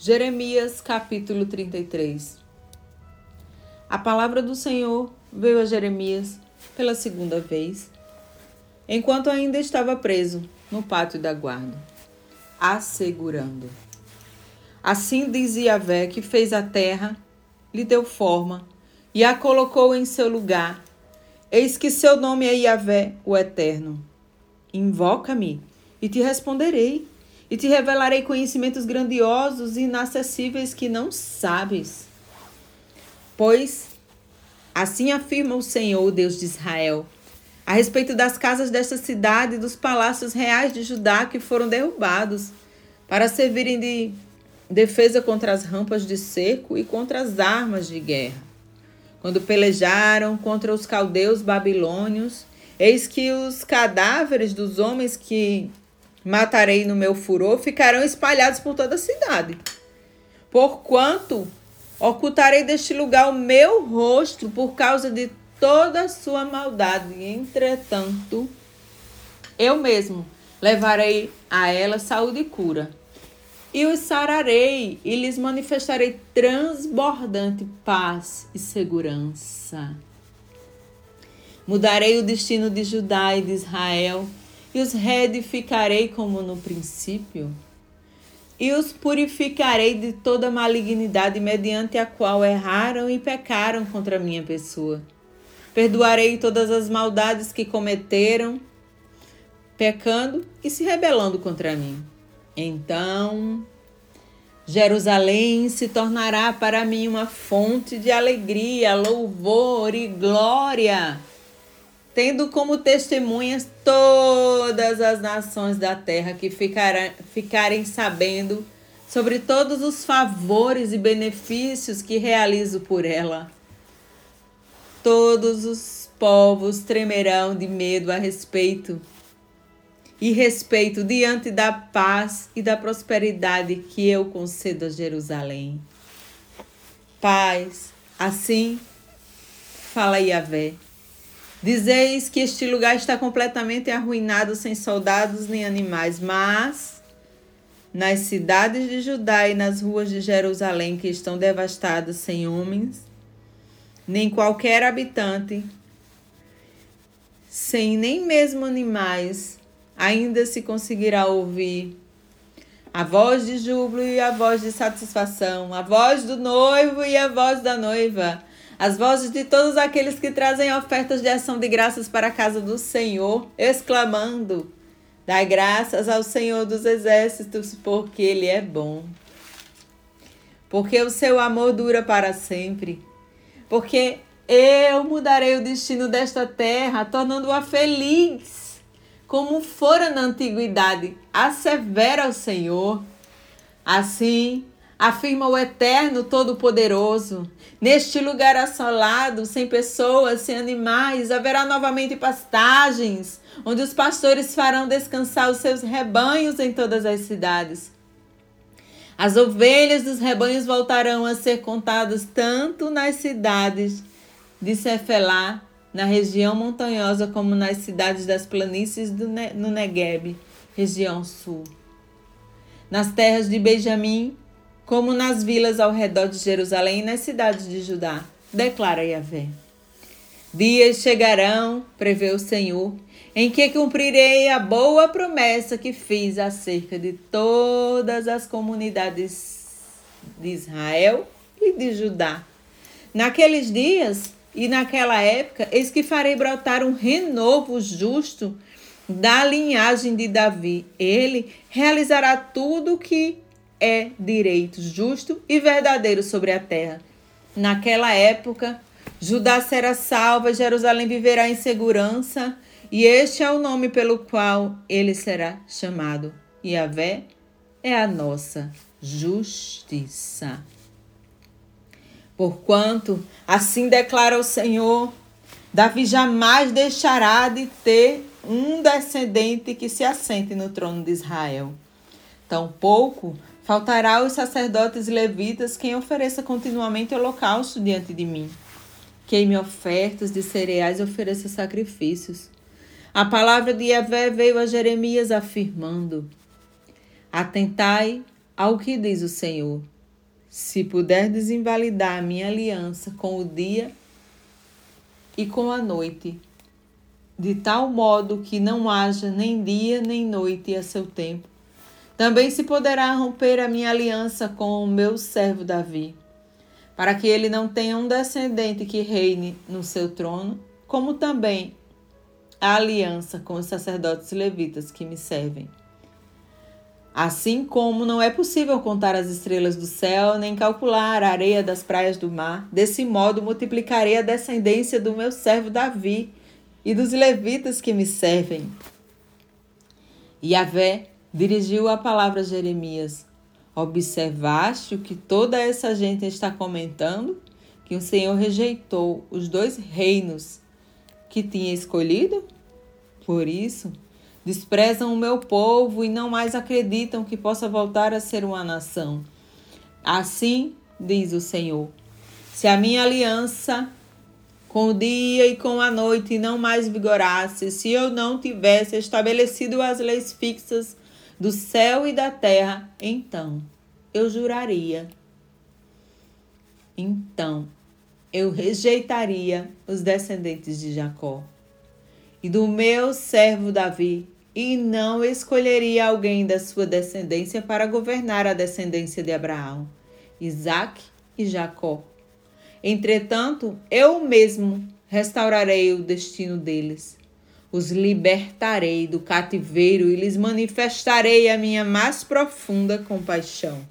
Jeremias capítulo 33 A palavra do Senhor veio a Jeremias pela segunda vez, enquanto ainda estava preso no pátio da guarda, assegurando. Assim diz Yahvé que fez a terra, lhe deu forma e a colocou em seu lugar. Eis que seu nome é Yahvé, o Eterno. Invoca-me e te responderei e te revelarei conhecimentos grandiosos e inacessíveis que não sabes. Pois assim afirma o Senhor, Deus de Israel, a respeito das casas desta cidade e dos palácios reais de Judá que foram derrubados, para servirem de defesa contra as rampas de cerco e contra as armas de guerra. Quando pelejaram contra os caldeus babilônios, eis que os cadáveres dos homens que matarei no meu furor, ficarão espalhados por toda a cidade. Porquanto ocultarei deste lugar o meu rosto por causa de toda a sua maldade. Entretanto, eu mesmo levarei a ela saúde e cura. E os sararei e lhes manifestarei transbordante paz e segurança. Mudarei o destino de Judá e de Israel e os reedificarei como no princípio, e os purificarei de toda malignidade mediante a qual erraram e pecaram contra a minha pessoa. Perdoarei todas as maldades que cometeram, pecando e se rebelando contra mim. Então, Jerusalém se tornará para mim uma fonte de alegria, louvor e glória tendo como testemunhas todas as nações da terra que ficarem, ficarem sabendo sobre todos os favores e benefícios que realizo por ela. Todos os povos tremerão de medo a respeito e respeito diante da paz e da prosperidade que eu concedo a Jerusalém. Paz, assim fala Yahvé Dizeis que este lugar está completamente arruinado, sem soldados nem animais, mas nas cidades de Judá e nas ruas de Jerusalém, que estão devastadas, sem homens, nem qualquer habitante, sem nem mesmo animais, ainda se conseguirá ouvir a voz de júbilo e a voz de satisfação, a voz do noivo e a voz da noiva as vozes de todos aqueles que trazem ofertas de ação de graças para a casa do Senhor, exclamando: Dai graças ao Senhor dos exércitos, porque Ele é bom. Porque o seu amor dura para sempre. Porque eu mudarei o destino desta terra, tornando-a feliz, como fora na antiguidade. Assevera o Senhor. Assim, afirma o Eterno Todo-Poderoso. Neste lugar assolado, sem pessoas, sem animais, haverá novamente pastagens, onde os pastores farão descansar os seus rebanhos em todas as cidades. As ovelhas dos rebanhos voltarão a ser contadas tanto nas cidades de Cefelá, na região montanhosa, como nas cidades das planícies do ne no Negueb, região sul. Nas terras de Benjamim, como nas vilas ao redor de Jerusalém e nas cidades de Judá, declara Yahvé. Dias chegarão, prevê o Senhor, em que cumprirei a boa promessa que fiz acerca de todas as comunidades de Israel e de Judá. Naqueles dias e naquela época, eis que farei brotar um renovo justo da linhagem de Davi. Ele realizará tudo o que é direito justo e verdadeiro sobre a terra. Naquela época, Judá será salva, Jerusalém viverá em segurança, e este é o nome pelo qual ele será chamado. Yahvé é a nossa justiça. Porquanto, assim declara o Senhor, Davi jamais deixará de ter um descendente que se assente no trono de Israel. Tampouco Faltará aos sacerdotes levitas quem ofereça continuamente holocausto diante de mim. Queime ofertas de cereais e ofereça sacrifícios. A palavra de Yahvé veio a Jeremias afirmando: Atentai Ao que diz o Senhor: Se puder desinvalidar a minha aliança com o dia e com a noite, de tal modo que não haja nem dia nem noite a seu tempo, também se poderá romper a minha aliança com o meu servo Davi, para que ele não tenha um descendente que reine no seu trono, como também a aliança com os sacerdotes levitas que me servem. Assim como não é possível contar as estrelas do céu, nem calcular a areia das praias do mar, desse modo multiplicarei a descendência do meu servo Davi e dos levitas que me servem. Yahvé dirigiu a palavra a Jeremias: Observaste o que toda essa gente está comentando? Que o Senhor rejeitou os dois reinos que tinha escolhido? Por isso, desprezam o meu povo e não mais acreditam que possa voltar a ser uma nação. Assim diz o Senhor: se a minha aliança com o dia e com a noite não mais vigorasse, se eu não tivesse estabelecido as leis fixas do céu e da terra, então eu juraria. Então eu rejeitaria os descendentes de Jacó e do meu servo Davi, e não escolheria alguém da sua descendência para governar a descendência de Abraão, Isaque e Jacó. Entretanto, eu mesmo restaurarei o destino deles. Os libertarei do cativeiro e lhes manifestarei a minha mais profunda compaixão.